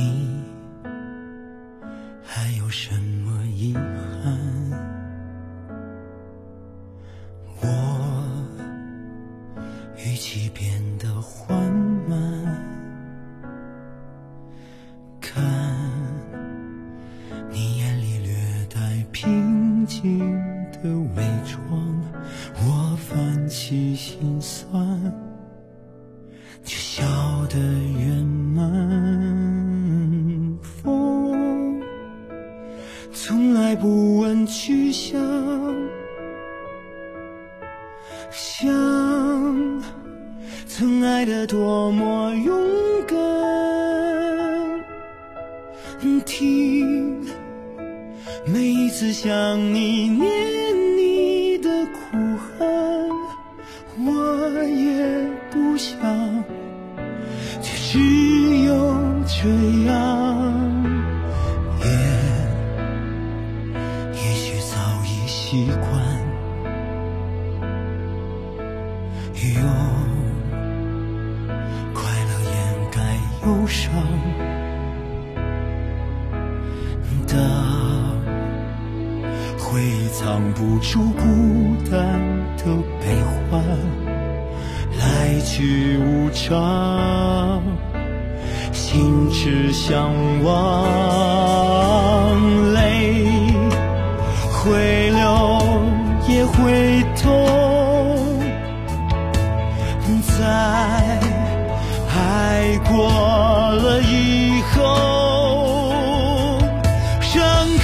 你还有什么遗憾。我语气变得缓慢，看你眼里略带平静的伪装，我泛起心酸，却笑得越从来不问去向。想曾爱的多么勇敢，听每一次想你念你的哭喊，我也不想，却只有这样，习惯。用快乐掩盖忧伤的回忆，藏不住孤单的悲欢，来去无常，心之向往，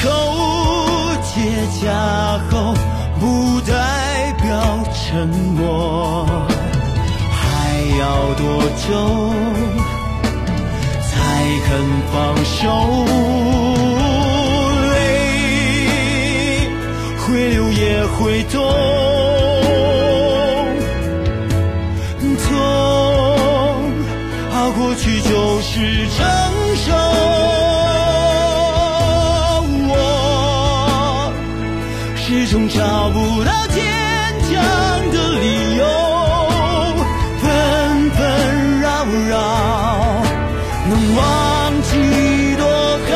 口结痂后，不代表沉默。还要多久才肯放手？泪会流也会痛。痛熬过去就是承受，始终找不到坚强的理由，纷纷扰扰，能忘记多好。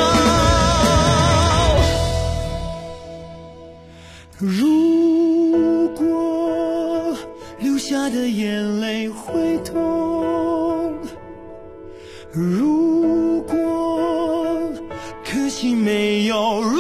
如果流下的眼泪会痛。如果可惜没有。如